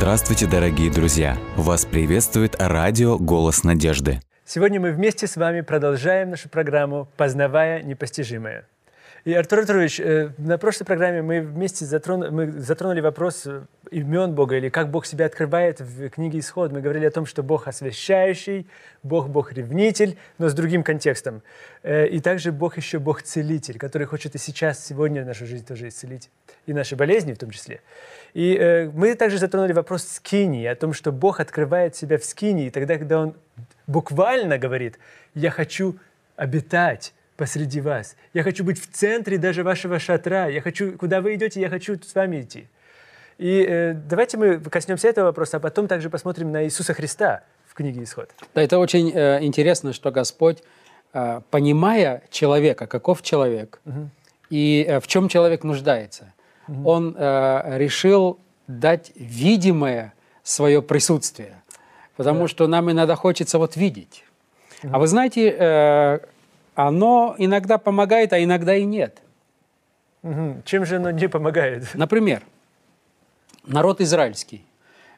Здравствуйте, дорогие друзья! Вас приветствует радио «Голос надежды». Сегодня мы вместе с вами продолжаем нашу программу «Познавая непостижимое». И, Артур Артурович, э, на прошлой программе мы вместе затронули, мы затронули вопрос э, имен Бога, или как Бог себя открывает в книге Исход. Мы говорили о том, что Бог освящающий, Бог Бог-ревнитель, но с другим контекстом. Э, и также Бог еще Бог-целитель, который хочет и сейчас, сегодня нашу жизнь тоже исцелить, и наши болезни в том числе. И мы также затронули вопрос скинии, о том, что Бог открывает себя в скинии, тогда, когда Он буквально говорит, «Я хочу обитать посреди вас. Я хочу быть в центре даже вашего шатра. Я хочу, куда вы идете, я хочу с вами идти. И э, давайте мы коснемся этого вопроса, а потом также посмотрим на Иисуса Христа в книге Исход. Да, это очень э, интересно, что Господь, э, понимая человека, каков человек, угу. и э, в чем человек нуждается, угу. Он э, решил дать видимое свое присутствие, потому да. что нам иногда хочется вот видеть. Угу. А вы знаете, э, оно иногда помогает, а иногда и нет. Угу. Чем же оно не помогает? Например, народ израильский.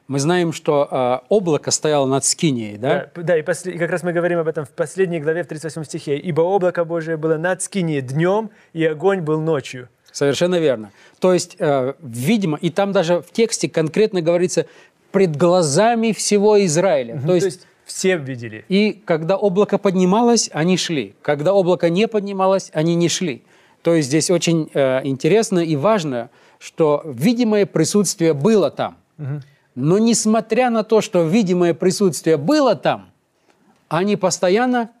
Мы знаем, что э, облако стояло над Скинией, да? Да, да и, после, и как раз мы говорим об этом в последней главе, в 38 стихе. «Ибо облако Божие было над Скинией днем, и огонь был ночью». Совершенно верно. То есть, э, видимо, и там даже в тексте конкретно говорится «пред глазами всего Израиля». Угу, то есть, то есть все видели. И когда облако поднималось, они шли. Когда облако не поднималось, они не шли. То есть здесь очень э, интересно и важно, что видимое присутствие было там. Угу. Но несмотря на то, что видимое присутствие было там, они постоянно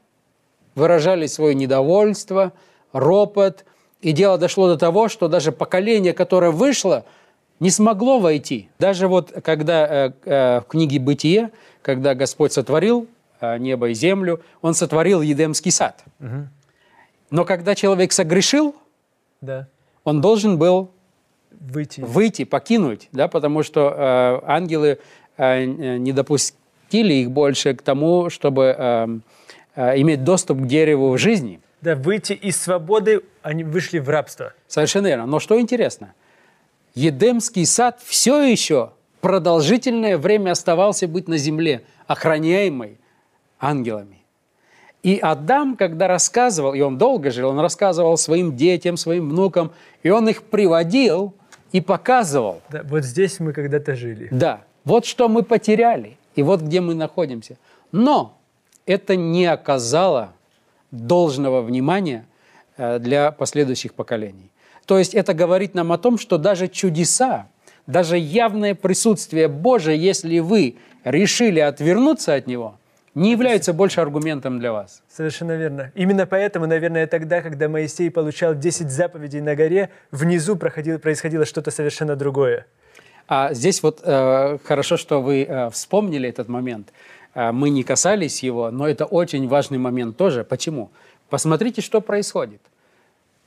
выражали свое недовольство, ропот. И дело дошло до того, что даже поколение, которое вышло, не смогло войти. Даже вот когда э, э, в книге «Бытие» когда Господь сотворил а, небо и землю, Он сотворил Едемский сад. Угу. Но когда человек согрешил, да. он должен был выйти, выйти покинуть, да, потому что э, ангелы э, не допустили их больше к тому, чтобы э, э, иметь доступ к дереву в жизни. Да, выйти из свободы, они вышли в рабство. Совершенно верно. Но что интересно, Едемский сад все еще продолжительное время оставался быть на земле, охраняемый ангелами. И Адам, когда рассказывал, и он долго жил, он рассказывал своим детям, своим внукам, и он их приводил и показывал. Да, вот здесь мы когда-то жили. Да, вот что мы потеряли, и вот где мы находимся. Но это не оказало должного внимания э, для последующих поколений. То есть это говорит нам о том, что даже чудеса, даже явное присутствие Божие, если вы решили отвернуться от Него, не является больше аргументом для вас. Совершенно верно. Именно поэтому, наверное, тогда, когда Моисей получал 10 заповедей на горе, внизу проходило, происходило что-то совершенно другое. А здесь вот э, хорошо, что вы э, вспомнили этот момент. Э, мы не касались его, но это очень важный момент тоже. Почему? Посмотрите, что происходит.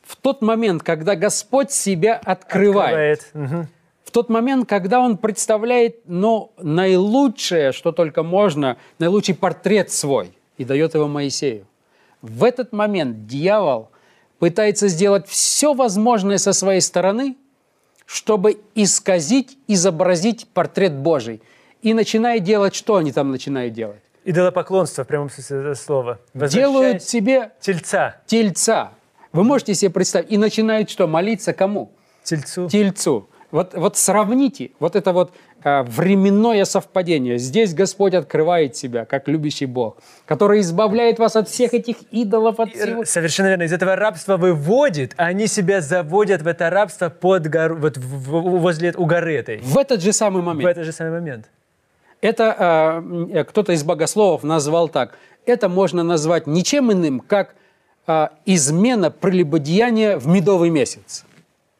В тот момент, когда Господь себя открывает, открывает. Угу в тот момент, когда он представляет ну, наилучшее, что только можно, наилучший портрет свой и дает его Моисею. В этот момент дьявол пытается сделать все возможное со своей стороны, чтобы исказить, изобразить портрет Божий. И начинает делать, что они там начинают делать? Идолопоклонство, в прямом смысле этого слова. Делают себе тельца. Тельца. Вы можете себе представить. И начинают что? Молиться кому? Тельцу. Тельцу. Вот, вот сравните вот это вот э, временное совпадение. Здесь Господь открывает себя как любящий Бог, который избавляет вас от всех этих идолов. От всего. Совершенно верно. Из этого рабства выводит, а они себя заводят в это рабство под гору, вот возле у горы этой. В этот же самый момент. В этот же самый момент. Это э, кто-то из богословов назвал так. Это можно назвать ничем иным, как э, измена прелюбодеяния в медовый месяц.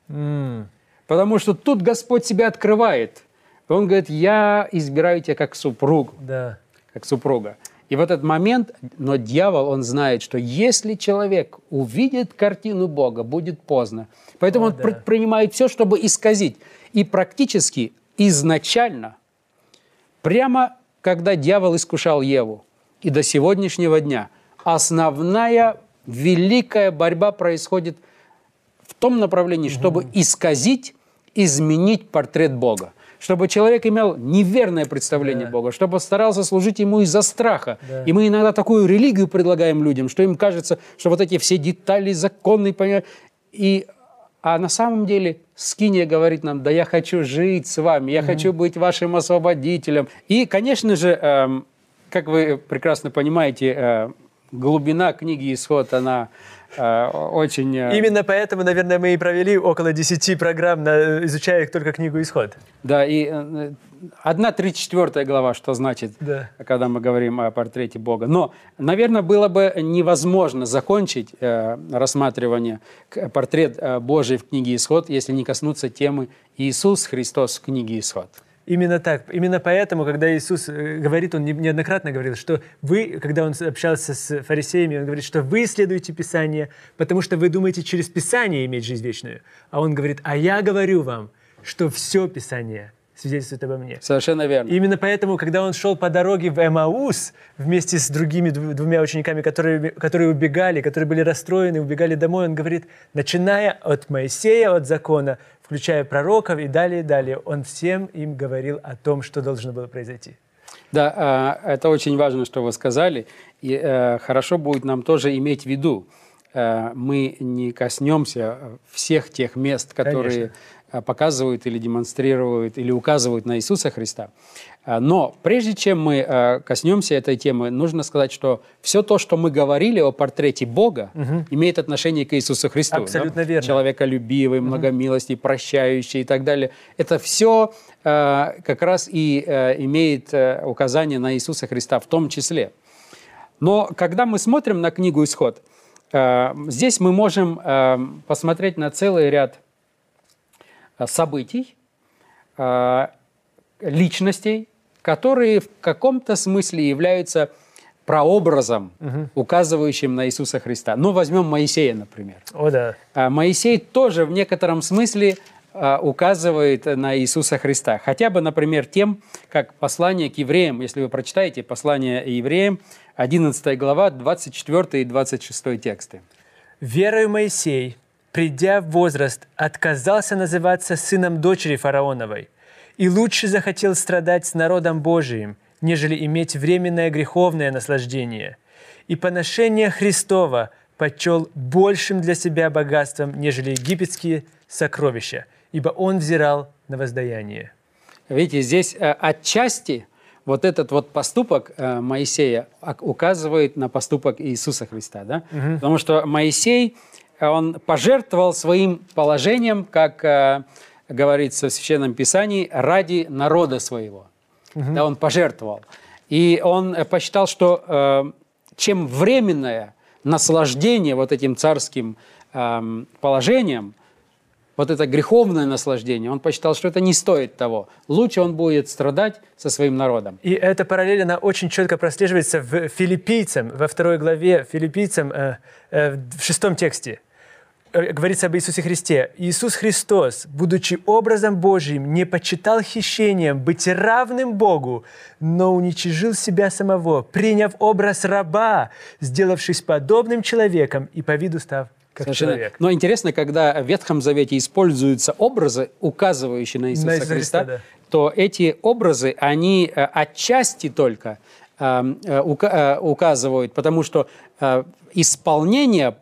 Mm. Потому что тут Господь себя открывает. Он говорит, я избираю тебя как супруг. Да. Как супруга. И в этот момент, но дьявол, он знает, что если человек увидит картину Бога, будет поздно. Поэтому О, он да. предпринимает все, чтобы исказить. И практически изначально, прямо когда дьявол искушал Еву, и до сегодняшнего дня, основная великая борьба происходит в том направлении, чтобы исказить изменить портрет Бога. чтобы человек имел неверное представление Да. Бога, чтобы старался служить Ему из-за страха. Да. И мы иногда такую религию предлагаем людям, что им кажется, что вот эти все детали, законы, и а на самом деле Скиния говорит нам, да я хочу жить с вами, я хочу быть вашим освободителем. И, конечно же, эм, как вы прекрасно понимаете, э, глубина книги «Исход», она э, очень... э, Именно поэтому, наверное, мы и провели около 10 программ, на- изучая только книгу «Исход». Да, и э, одна тридцать четвертая глава, что значит, Да. когда мы говорим о портрете Бога. Но, наверное, было бы невозможно закончить э, рассматривание портрет э, Божий в книге «Исход», если не коснуться темы Иисус Христос в книге «Исход». Именно так. Именно поэтому, когда Иисус э, говорит, Он не- неоднократно говорил, что вы, когда Он общался с фарисеями, Он говорит, что вы исследуете Писание, потому что вы думаете через Писание иметь жизнь вечную. А Он говорит, а я говорю вам, что все Писание свидетельствует обо мне. Совершенно верно. И именно поэтому, когда он шел по дороге в Эмаус вместе с другими дв- двумя учениками, которые, которые убегали, которые были расстроены, убегали домой, он говорит, начиная от Моисея, от закона, включая пророков и далее, и далее, он всем им говорил о том, что должно было произойти. Да, а, это очень важно, что вы сказали. И э, хорошо будет нам тоже иметь в виду, э, мы не коснемся всех тех мест, которые показывают или демонстрируют или указывают на Иисуса Христа. А, Но прежде чем мы э, коснемся этой темы, нужно сказать, что все то, что мы говорили о портрете Бога, имеет отношение к Иисусу Христу. да? Абсолютно верно. Человеколюбивый, многомилостный, прощающий и так далее. Это все как раз и э, имеет э, указание на Иисуса Христа в том числе. Но когда мы смотрим на книгу «Исход», э, здесь мы можем э, посмотреть на целый ряд э, событий, э, личностей, которые в каком-то смысле являются прообразом, указывающим на Иисуса Христа. Ну, возьмем Моисея, например. О да. А Моисей тоже в некотором смысле указывает на Иисуса Христа. Хотя бы, например, тем, как послание к евреям, если вы прочитаете послание евреям, 11 глава, 24 и 26 тексты. «Верою Моисей, придя в возраст, отказался называться сыном дочери фараоновой, и лучше захотел страдать с народом Божиим, нежели иметь временное греховное наслаждение. И поношение Христова почел большим для себя богатством, нежели египетские сокровища, ибо он взирал на воздаяние». Видите, здесь э, отчасти вот этот вот поступок э, Моисея ок- указывает на поступок Иисуса Христа, да? Потому что Моисей, он пожертвовал своим положением, как э, говорится в Священном Писании, ради народа своего. Да, он пожертвовал. И он э, посчитал, что э, чем временное наслаждение вот этим царским эм, положением, вот это греховное наслаждение, он посчитал, что это не стоит того. Лучше он будет страдать со своим народом. И эта параллель, она очень четко прослеживается в филиппийцам, во второй главе филиппийцам, в шестом тексте. Э, Говорится об Иисусе Христе. Иисус Христос, будучи образом Божьим, не почитал хищением быть равным Богу, но уничижил себя самого, приняв образ раба, сделавшись подобным человеком и по виду став как Совершенно. человек. Но интересно, когда в Ветхом Завете используются образы, указывающие на Иисуса, Иисуса Христа, Христа, да. то эти образы, они э, отчасти только э, э, ука- указывают, потому что исполнение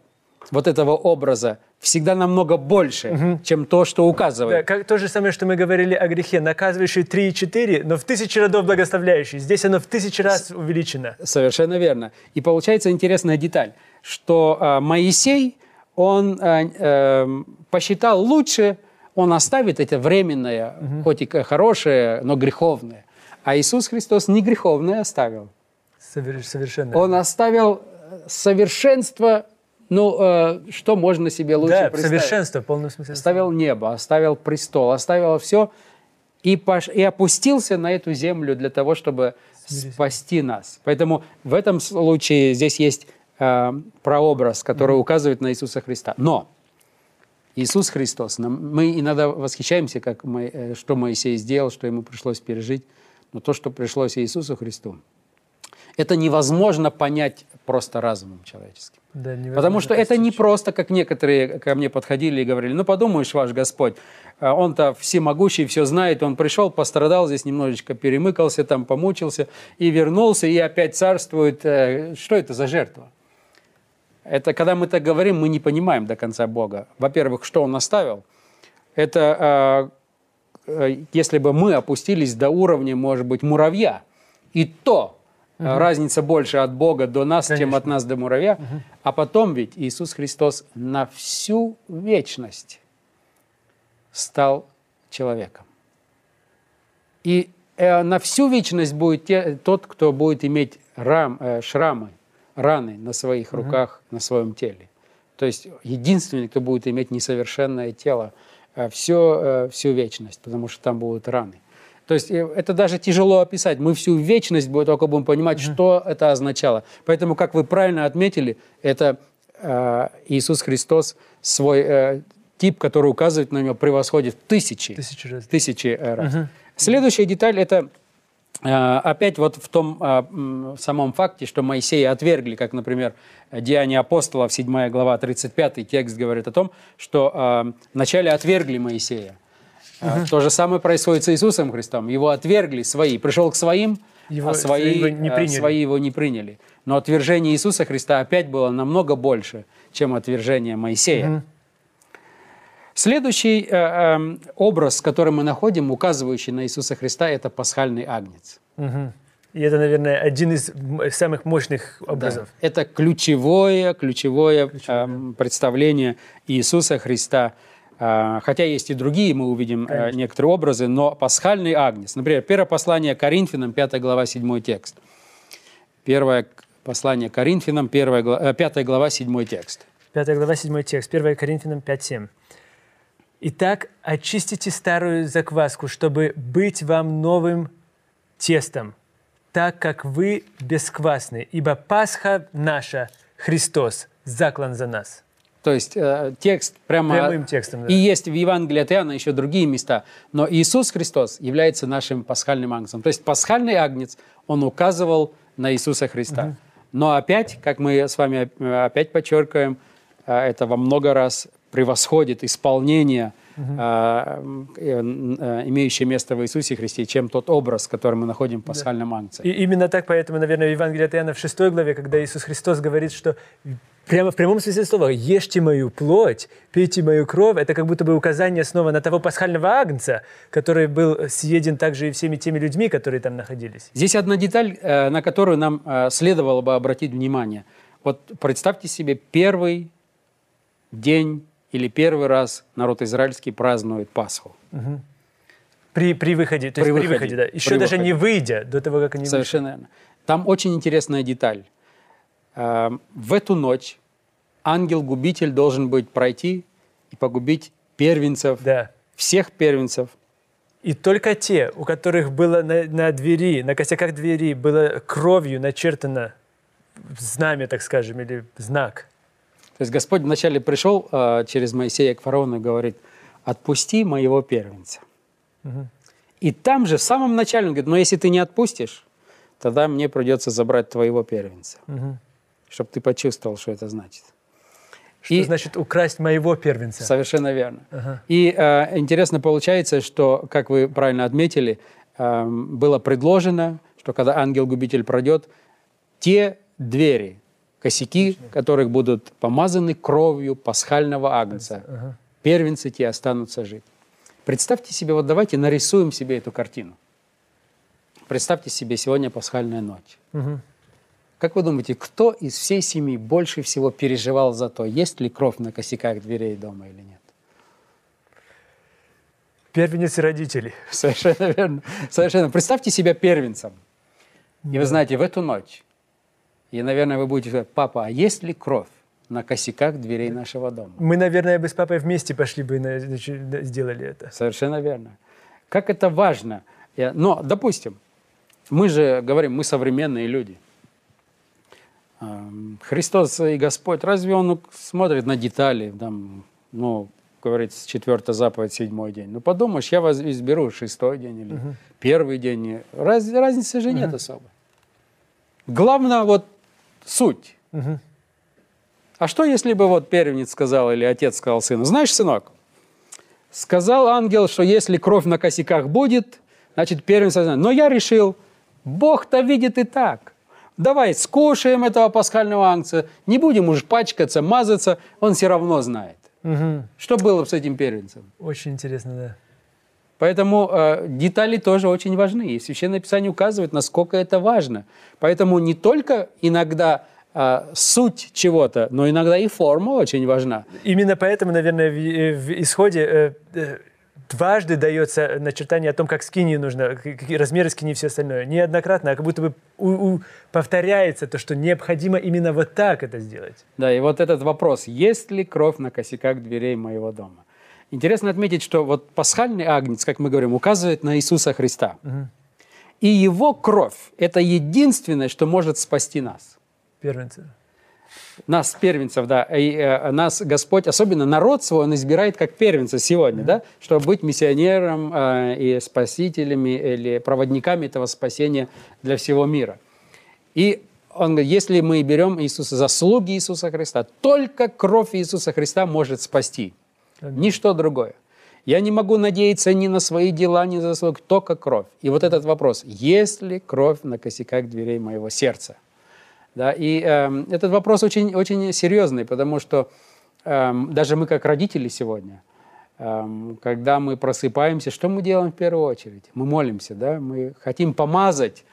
вот этого образа всегда намного больше, чем то, что Да, указывает. как то же самое, что мы говорили о грехе, наказывающий 3 и 4, но в тысячи родов благословляющий. Здесь оно в тысячи раз увеличено. Совершенно верно. И получается интересная деталь, что э, Моисей, он э, э, посчитал лучше, он оставит это временное, хоть и хорошее, но греховное. А Иисус Христос не греховное оставил. Совер- Совершенно. Он оставил э, совершенство, ну, э, что можно себе лучше да, представить? совершенство в полном смысле. Оставил небо, оставил престол, оставил все и, пош- и опустился на эту землю для того, чтобы спасти нас. Поэтому в этом случае здесь есть э, прообраз, который указывает на Иисуса Христа. Но Иисус Христос, мы иногда восхищаемся, как Мо- э, что Моисей сделал, что ему пришлось пережить, но то, что пришлось Иисусу Христу, Это невозможно понять просто разумом человеческим. Да, Потому что это не просто, как некоторые ко мне подходили и говорили, ну подумаешь, ваш Господь, а он-то всемогущий, все знает, он пришел, пострадал здесь немножечко, перемыкался, там помучился и вернулся, и опять царствует. Э, Что это за жертва? Это когда мы так говорим, мы не понимаем до конца Бога. Во-первых, что Он оставил? Это э, э, если бы мы опустились до уровня, может быть, муравья, и то э, разница больше от Бога до нас, чем Конечно. от нас до муравья. А потом ведь Иисус Христос на всю вечность стал человеком. И э, на всю вечность будет те- тот, кто будет иметь рам, э, шрамы, раны на своих руках, на своем теле. То есть единственный, кто будет иметь несовершенное тело э, всё, э, всю вечность, потому что там будут раны. То есть э, это даже тяжело описать. Мы всю вечность только будем понимать, что это означало. Поэтому, как вы правильно отметили, это э, Иисус Христос свой э, тип, который указывает на него, превосходит тысячи Тысячу раз. тысячи э, раз. Следующая деталь это э, опять вот в том э, м, самом факте, что Моисея отвергли, как, например, Деяния апостолов, 7 глава, 35 текст говорит о том, что э, вначале отвергли Моисея. Э, То же самое происходит с Иисусом Христом. Его отвергли свои. Пришел к своим, Его- а свои, его не э, приняли. свои его не приняли. Но отвержение Иисуса Христа опять было намного больше, чем отвержение Моисея. Следующий э, эм, образ, который мы находим, указывающий на Иисуса Христа, это пасхальный агнец. Мгм. И это, наверное, один из самых мощных образов. Да. Это ключевое, ключевое, эм, представление Иисуса Христа. А, Хотя есть и другие, мы увидим э, некоторые образы, но пасхальный агнец. Например, первое послание Коринфянам, 5 глава, 7 текст. Первое послание Коринфянам, 5 глава, 7 текст. 5 глава, 7 текст, 1 Коринфянам 5.7. «Итак, очистите старую закваску, чтобы быть вам новым тестом, так как вы бесквасны, ибо Пасха наша, Христос, заклан за нас». То есть э, текст прямо... Прямым текстом, да. И есть в Евангелии от Иоанна еще другие места. Но Иисус Христос является нашим пасхальным агнцем. То есть пасхальный агнец, он указывал на Иисуса Христа. Но опять, как мы с вами э, опять подчеркиваем, э, это во много раз превосходит исполнение, э, э, имеющее место в Иисусе Христе, чем тот образ, который мы находим в пасхальном агнце. И именно так, поэтому, наверное, в Евангелии от Иоанна в 6 главе, когда Иисус Христос говорит, что прямо в прямом смысле слова «ешьте мою плоть, пейте мою кровь», это как будто бы указание снова на того пасхального агнца, который был съеден также и всеми теми людьми, которые там находились. Здесь одна деталь, э, на которую нам э, следовало бы обратить внимание. Вот представьте себе первый день или первый раз народ израильский празднует Пасху. При, при выходе, то При есть при выходе, выходе, да. Еще при даже выходе. не выйдя до того, как они вышли. Совершенно верно. Там очень интересная деталь. Э, В эту ночь ангел-губитель должен быть пройти и погубить первенцев, Да. всех первенцев. И только те, у которых было на, на двери, на косяках двери было кровью начертано знамя, так скажем, или знак. То есть Господь вначале пришел э, через Моисея к фараону и говорит, отпусти моего первенца. И там же, в самом начале, он говорит, но если ты не отпустишь, тогда мне придется забрать твоего первенца. Чтобы ты почувствовал, что это значит. Что И- значит украсть моего первенца? Совершенно верно. И э, интересно получается, что, как вы правильно отметили, э, было предложено, что когда ангел-губитель пройдет, те двери, косяки, которых будут помазаны кровью пасхального агнца, первенцы те останутся жить. Представьте себе, вот давайте нарисуем себе эту картину. Представьте себе сегодня пасхальная ночь. Как вы думаете, кто из всей семьи больше всего переживал за то, есть ли кровь на косяках дверей дома или нет? Первенец родители. Совершенно верно. Совершенно. Представьте себя первенцем. И вы знаете, в эту ночь, и, наверное, вы будете говорить, папа, а есть ли кровь на косяках дверей нашего дома? Мы, наверное, бы с папой вместе пошли бы и сделали это. Совершенно верно. Как это важно. Но, допустим, мы же говорим, мы современные люди. Ам, Христос и Господь, разве Он смотрит на детали, там, ну, говорится, четвертая заповедь, седьмой день. Ну, подумаешь, я вас изберу шестой день или первый день. Раз, разницы же нет особо. Главное вот суть. А что, если бы вот первенец сказал или отец сказал сыну, знаешь, сынок, сказал ангел, что если кровь на косяках будет, значит, первенец. Но я решил, Бог-то видит и так. Давай скушаем этого пасхального ангца, не будем уж пачкаться, мазаться, он все равно знает. Что было бы с этим первенцем? Очень интересно, да. Поэтому э, детали тоже очень важны. И Священное Писание указывает, насколько это важно. Поэтому не только иногда э, суть чего-то, но иногда и форма очень важна. Именно поэтому, наверное, в, э, в исходе э, э, дважды дается начертание о том, как скини нужно, какие размеры скини и все остальное. Неоднократно, а как будто бы у, у, повторяется то, что необходимо именно вот так это сделать. Да, и вот этот вопрос, есть ли кровь на косяках дверей моего дома? Интересно отметить, что вот пасхальный агнец, как мы говорим, указывает на Иисуса Христа. Угу. И его кровь – это единственное, что может спасти нас. Первенцы. Нас, первенцев, да. И э, нас Господь, особенно народ свой, Он избирает как первенца сегодня, mm-hmm. да, чтобы быть миссионером э, и спасителями или проводниками этого спасения для всего мира. И он говорит, если мы берем Иисуса, заслуги Иисуса Христа, только кровь Иисуса Христа может спасти. Ничто другое. Я не могу надеяться ни на свои дела, ни на заслуги, только кровь. И вот этот вопрос, есть ли кровь на косяках дверей моего сердца? Да, и э, этот вопрос очень, очень серьезный, потому что э, даже мы как родители сегодня, э, когда мы просыпаемся, что мы делаем в первую очередь? Мы молимся, да? мы хотим помазать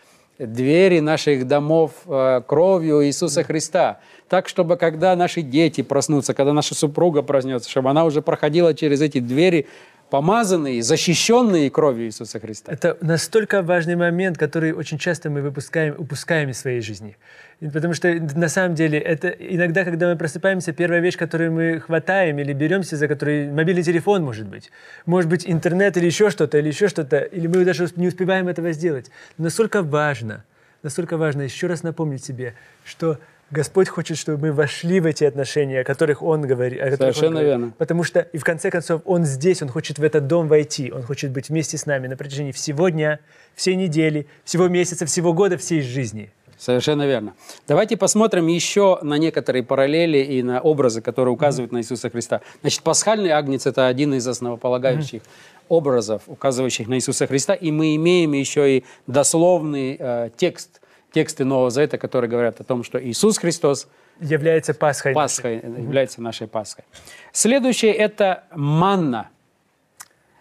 двери наших домов э, кровью Иисуса Христа. Так, чтобы когда наши дети проснутся, когда наша супруга проснется, чтобы она уже проходила через эти двери помазанные, защищенные кровью Иисуса Христа. Это настолько важный момент, который очень часто мы выпускаем, упускаем из своей жизни. Потому что на самом деле это иногда, когда мы просыпаемся, первая вещь, которую мы хватаем или беремся за который мобильный телефон может быть, может быть интернет или еще что-то, или еще что-то, или мы даже не успеваем этого сделать. Но насколько важно, настолько важно еще раз напомнить себе, что Господь хочет, чтобы мы вошли в эти отношения, о которых Он говорит. О которых Совершенно он говорит. верно. Потому что, и в конце концов, Он здесь, Он хочет в этот дом войти, Он хочет быть вместе с нами на протяжении всего дня, всей недели, всего месяца, всего года, всей жизни. Совершенно верно. Давайте посмотрим еще на некоторые параллели и на образы, которые указывают mm-hmm. на Иисуса Христа. Значит, пасхальный агнец – это один из основополагающих mm-hmm. образов, указывающих на Иисуса Христа. И мы имеем еще и дословный э, текст, тексты Нового Завета, которые говорят о том, что Иисус Христос является Пасхой. Пасхой mm-hmm. является нашей Пасхой. Следующее – это манна,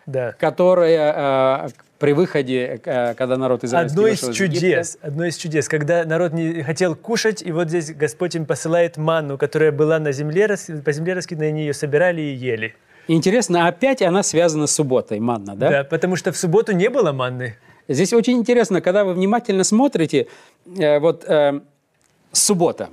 да. которая э, при выходе, э, когда народ израильский одно из чудес, из одно из чудес, когда народ не хотел кушать, и вот здесь Господь им посылает манну, которая была на земле, по земле раскидана, они ее собирали и ели. Интересно, опять она связана с субботой, манна, да? Да, потому что в субботу не было манны. Здесь очень интересно, когда вы внимательно смотрите, э, вот э, суббота,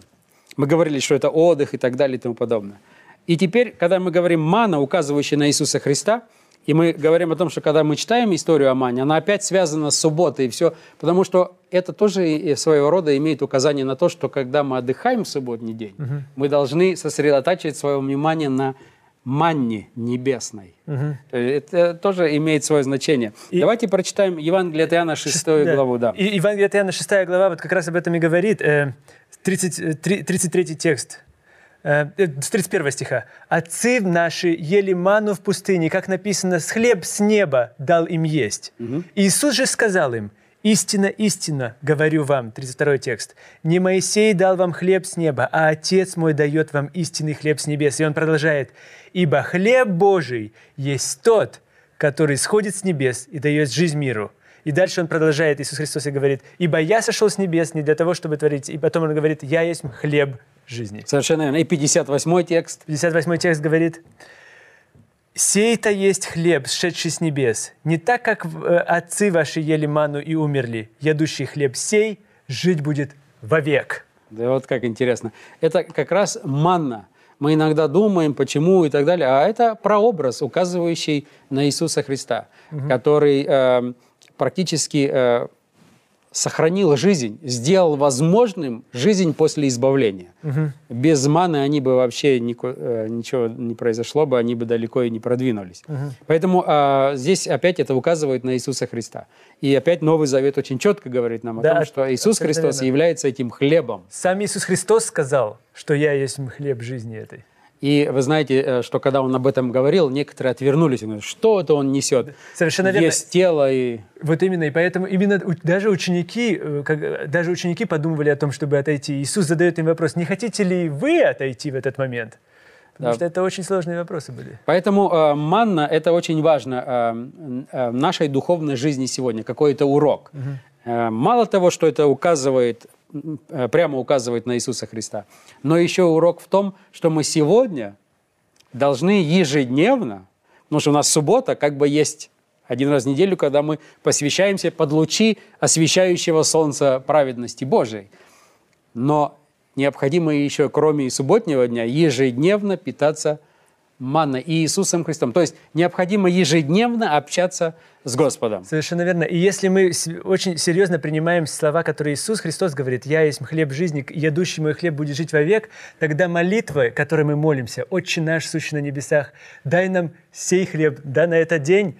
мы говорили, что это отдых и так далее и тому подобное. И теперь, когда мы говорим манна, указывающая на Иисуса Христа – и мы говорим о том, что когда мы читаем историю о Мане, она опять связана с субботой и все, потому что это тоже своего рода имеет указание на то, что когда мы отдыхаем в субботний день, угу. мы должны сосредотачивать свое внимание на манне небесной. Угу. Это тоже имеет свое значение. И Давайте прочитаем Евангелие от Иоанна 6 6, главу. Да. И Евангелие от Иоанна 6 глава вот как раз об этом и говорит. 30, 33 текст. Э, с 31 стиха. «Отцы наши ели ману в пустыне, как написано, с хлеб с неба дал им есть. Угу. Иисус же сказал им, «Истина, истина, говорю вам», 32 текст, «не Моисей дал вам хлеб с неба, а Отец мой дает вам истинный хлеб с небес». И он продолжает, «Ибо хлеб Божий есть тот, который сходит с небес и дает жизнь миру». И дальше он продолжает, Иисус Христос и говорит, «Ибо я сошел с небес не для того, чтобы творить». И потом он говорит, «Я есть хлеб жизни. Совершенно верно. И 58 текст. 58 текст говорит, «Сей-то есть хлеб, сшедший с небес, не так, как э, отцы ваши ели ману и умерли. Ядущий хлеб сей жить будет вовек». Да вот как интересно. Это как раз манна. Мы иногда думаем, почему и так далее, а это прообраз, указывающий на Иисуса Христа, угу. который э, практически э, сохранил жизнь, сделал возможным жизнь после избавления. Без маны они бы вообще нико- э, ничего не произошло бы, они бы далеко и не продвинулись. Поэтому а, здесь опять это указывает на Иисуса Христа. И опять Новый Завет очень четко говорит нам Да, о том, что Иисус Христос верно. является этим хлебом. Сам Иисус Христос сказал, что я есть хлеб жизни этой. И вы знаете, э, что когда он об этом говорил, некоторые отвернулись и говорят, что это он несет? Совершенно верно. Есть тело и... Вот именно, и поэтому именно даже ученики, э, как, даже ученики подумывали о том, чтобы отойти. Иисус задает им вопрос, не хотите ли вы отойти в этот момент? Потому Да. что это очень сложные вопросы были. Поэтому э, манна – это очень важно э, э, в нашей духовной жизни сегодня, какой-то урок. Э, мало того, что это указывает, прямо указывает на Иисуса Христа, но еще урок в том, что мы сегодня должны ежедневно, потому что у нас суббота как бы есть один раз в неделю, когда мы посвящаемся под лучи освещающего солнца праведности Божией. Но необходимо еще, кроме и субботнего дня, ежедневно питаться манной и Иисусом Христом. То есть необходимо ежедневно общаться с Господом. Совершенно верно. И если мы очень серьезно принимаем слова, которые Иисус Христос говорит, «Я есть хлеб жизни, едущий мой хлеб будет жить вовек», тогда молитвы, которой мы молимся, «Отче наш, сущий на небесах, дай нам сей хлеб, да, на этот день»,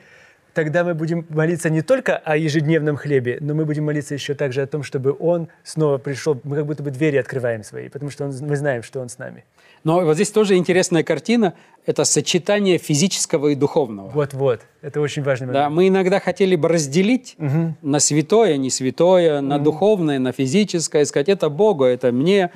тогда мы будем молиться не только о ежедневном хлебе, но мы будем молиться еще также о том, чтобы Он снова пришел. Мы как будто бы двери открываем свои, потому что он, мы знаем, что Он с нами. Но вот здесь тоже интересная картина – это сочетание физического и духовного. Вот-вот. Это очень важный Да, момент. мы иногда хотели бы разделить на святое, не святое, на духовное, на физическое, сказать, это Богу, это мне.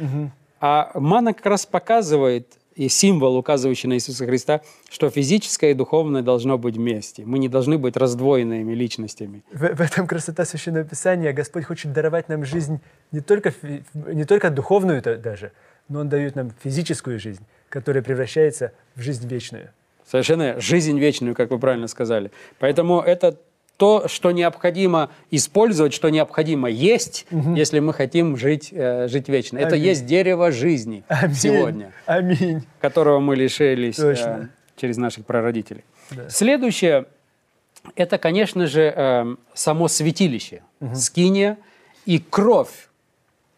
А мана как раз показывает, и символ, указывающий на Иисуса Христа, что физическое и духовное должно быть вместе. Мы не должны быть раздвоенными личностями. В, в этом красота Священного Писания. Господь хочет даровать нам жизнь не только, не только духовную даже, но Он дает нам физическую жизнь, которая превращается в жизнь вечную. Совершенно жизнь вечную, как вы правильно сказали. Поэтому это то, что необходимо использовать, что необходимо есть, если мы хотим жить, э, жить вечно. Это Аминь. есть дерево жизни Аминь. сегодня. Аминь. которого мы лишились э, через наших прародителей. Да. Следующее – это, конечно же, э, само святилище, скиния и кровь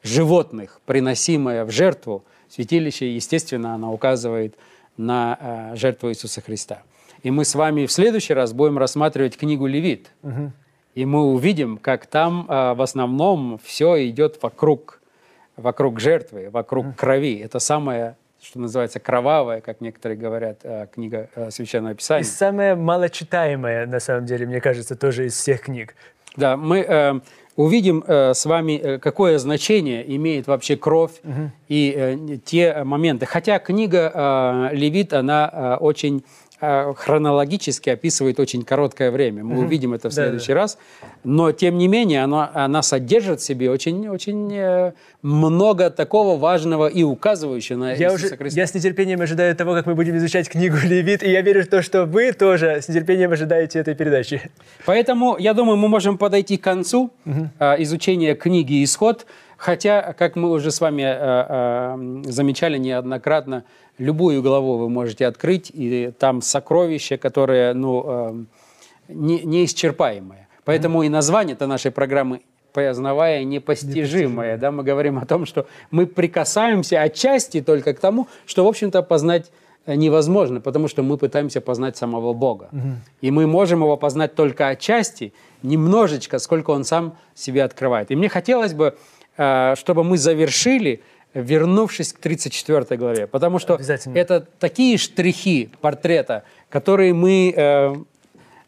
животных, приносимая в жертву. Святилище, естественно, она указывает на э, жертву Иисуса Христа. И мы с вами в следующий раз будем рассматривать книгу Левит. И мы увидим, как там э, в основном все идет вокруг, вокруг жертвы, вокруг крови. Это самое, что называется, кровавая, как некоторые говорят, э, книга э, Священного И Писания. самое малочитаемое, на самом деле, мне кажется, тоже из всех книг. Да, мы э, увидим э, с вами, э, какое значение имеет вообще кровь и э, те моменты. Хотя книга э, Левит, она э, очень хронологически описывает очень короткое время. Мы увидим это в следующий раз. Но, тем не менее, она, она содержит в себе очень, очень э, много такого важного и указывающего на Я, Иисуса уже, Христа. я с нетерпением ожидаю того, как мы будем изучать книгу Левит, и я верю в то, что вы тоже с нетерпением ожидаете этой передачи. Поэтому, я думаю, мы можем подойти к концу а, изучения книги «Исход», хотя, как мы уже с вами а, а, замечали неоднократно, любую главу вы можете открыть, и там сокровища, которые ну, не- неисчерпаемые. Поэтому и название-то нашей программы познавая непостижимое. Да, мы говорим о том, что мы прикасаемся отчасти только к тому, что, в общем-то, познать э, невозможно, потому что мы пытаемся познать самого Бога. И мы можем его познать только отчасти, немножечко, сколько он сам себе открывает. И мне хотелось бы, э, чтобы мы завершили, вернувшись к 34 главе, потому что это такие штрихи портрета, которые мы э,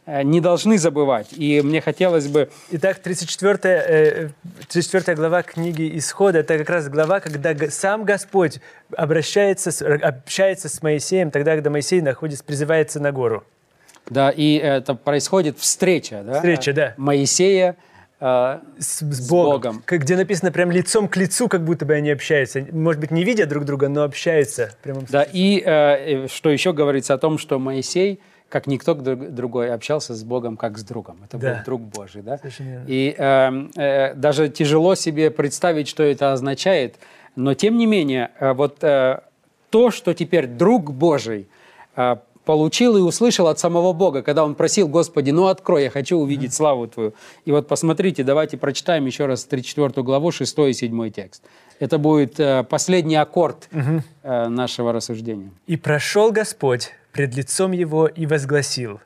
э, не должны забывать. И мне хотелось бы Итак, 34, э, 34 глава книги «Исхода» — это как раз глава, когда сам Господь обращается, общается с Моисеем, тогда, когда Моисей находится, призывается на гору. Да, и это происходит встреча, да? Встреча, да. Моисея э, С, с С Богом. Богом. Как- Где написано прям лицом к лицу, как будто бы они общаются. Может быть, не видя друг друга, но общаются. в прямом да, и э, э, что еще говорится о том, что Моисей, как никто друг- другой, общался с Богом как с другом. Это Да. был друг Божий, да? Совершенно. И э, э, даже тяжело себе представить, что это означает, но тем не менее, э, вот э, то, что теперь друг Божий э, получил и услышал от самого Бога, когда он просил, Господи, ну открой, я хочу увидеть славу Твою. И вот посмотрите, давайте прочитаем еще раз 34 главу, 6 и 7 текст. Это будет э, последний аккорд э, нашего рассуждения. «И прошел Господь пред лицом его и возгласил,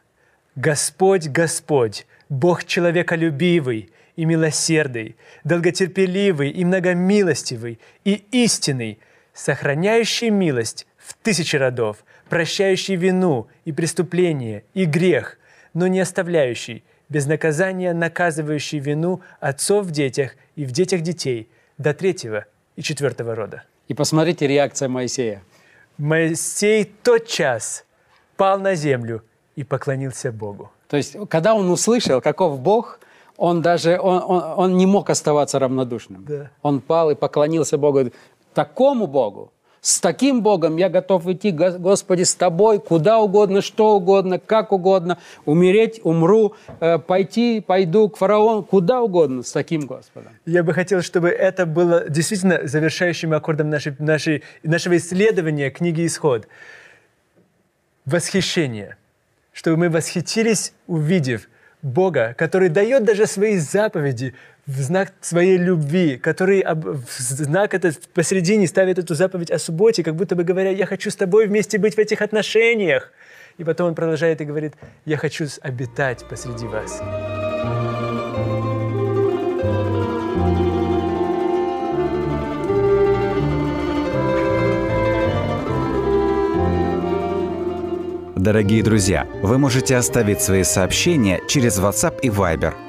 Господь, Господь, Бог человеколюбивый и милосердный, долготерпеливый и многомилостивый и истинный, сохраняющий милость в тысячи родов, прощающий вину и преступление и грех, но не оставляющий, без наказания наказывающий вину отцов в детях и в детях детей до третьего и четвертого рода. И посмотрите реакция Моисея. Моисей тотчас пал на землю и поклонился Богу. То есть, когда он услышал, каков Бог, он даже он, он, он не мог оставаться равнодушным. Да. Он пал и поклонился Богу. Такому Богу, с таким Богом я готов идти, Го- Господи, с Тобой, куда угодно, что угодно, как угодно, умереть, умру, э, пойти, пойду к фараону, куда угодно, с таким Господом. Я бы хотел, чтобы это было действительно завершающим аккордом нашей, нашей, нашего исследования книги «Исход». Восхищение. Чтобы мы восхитились, увидев Бога, который дает даже свои заповеди в знак своей любви, который в знак этот посередине ставит эту заповедь о субботе, как будто бы говоря, я хочу с тобой вместе быть в этих отношениях. И потом он продолжает и говорит, я хочу обитать посреди вас. Дорогие друзья, вы можете оставить свои сообщения через WhatsApp и Viber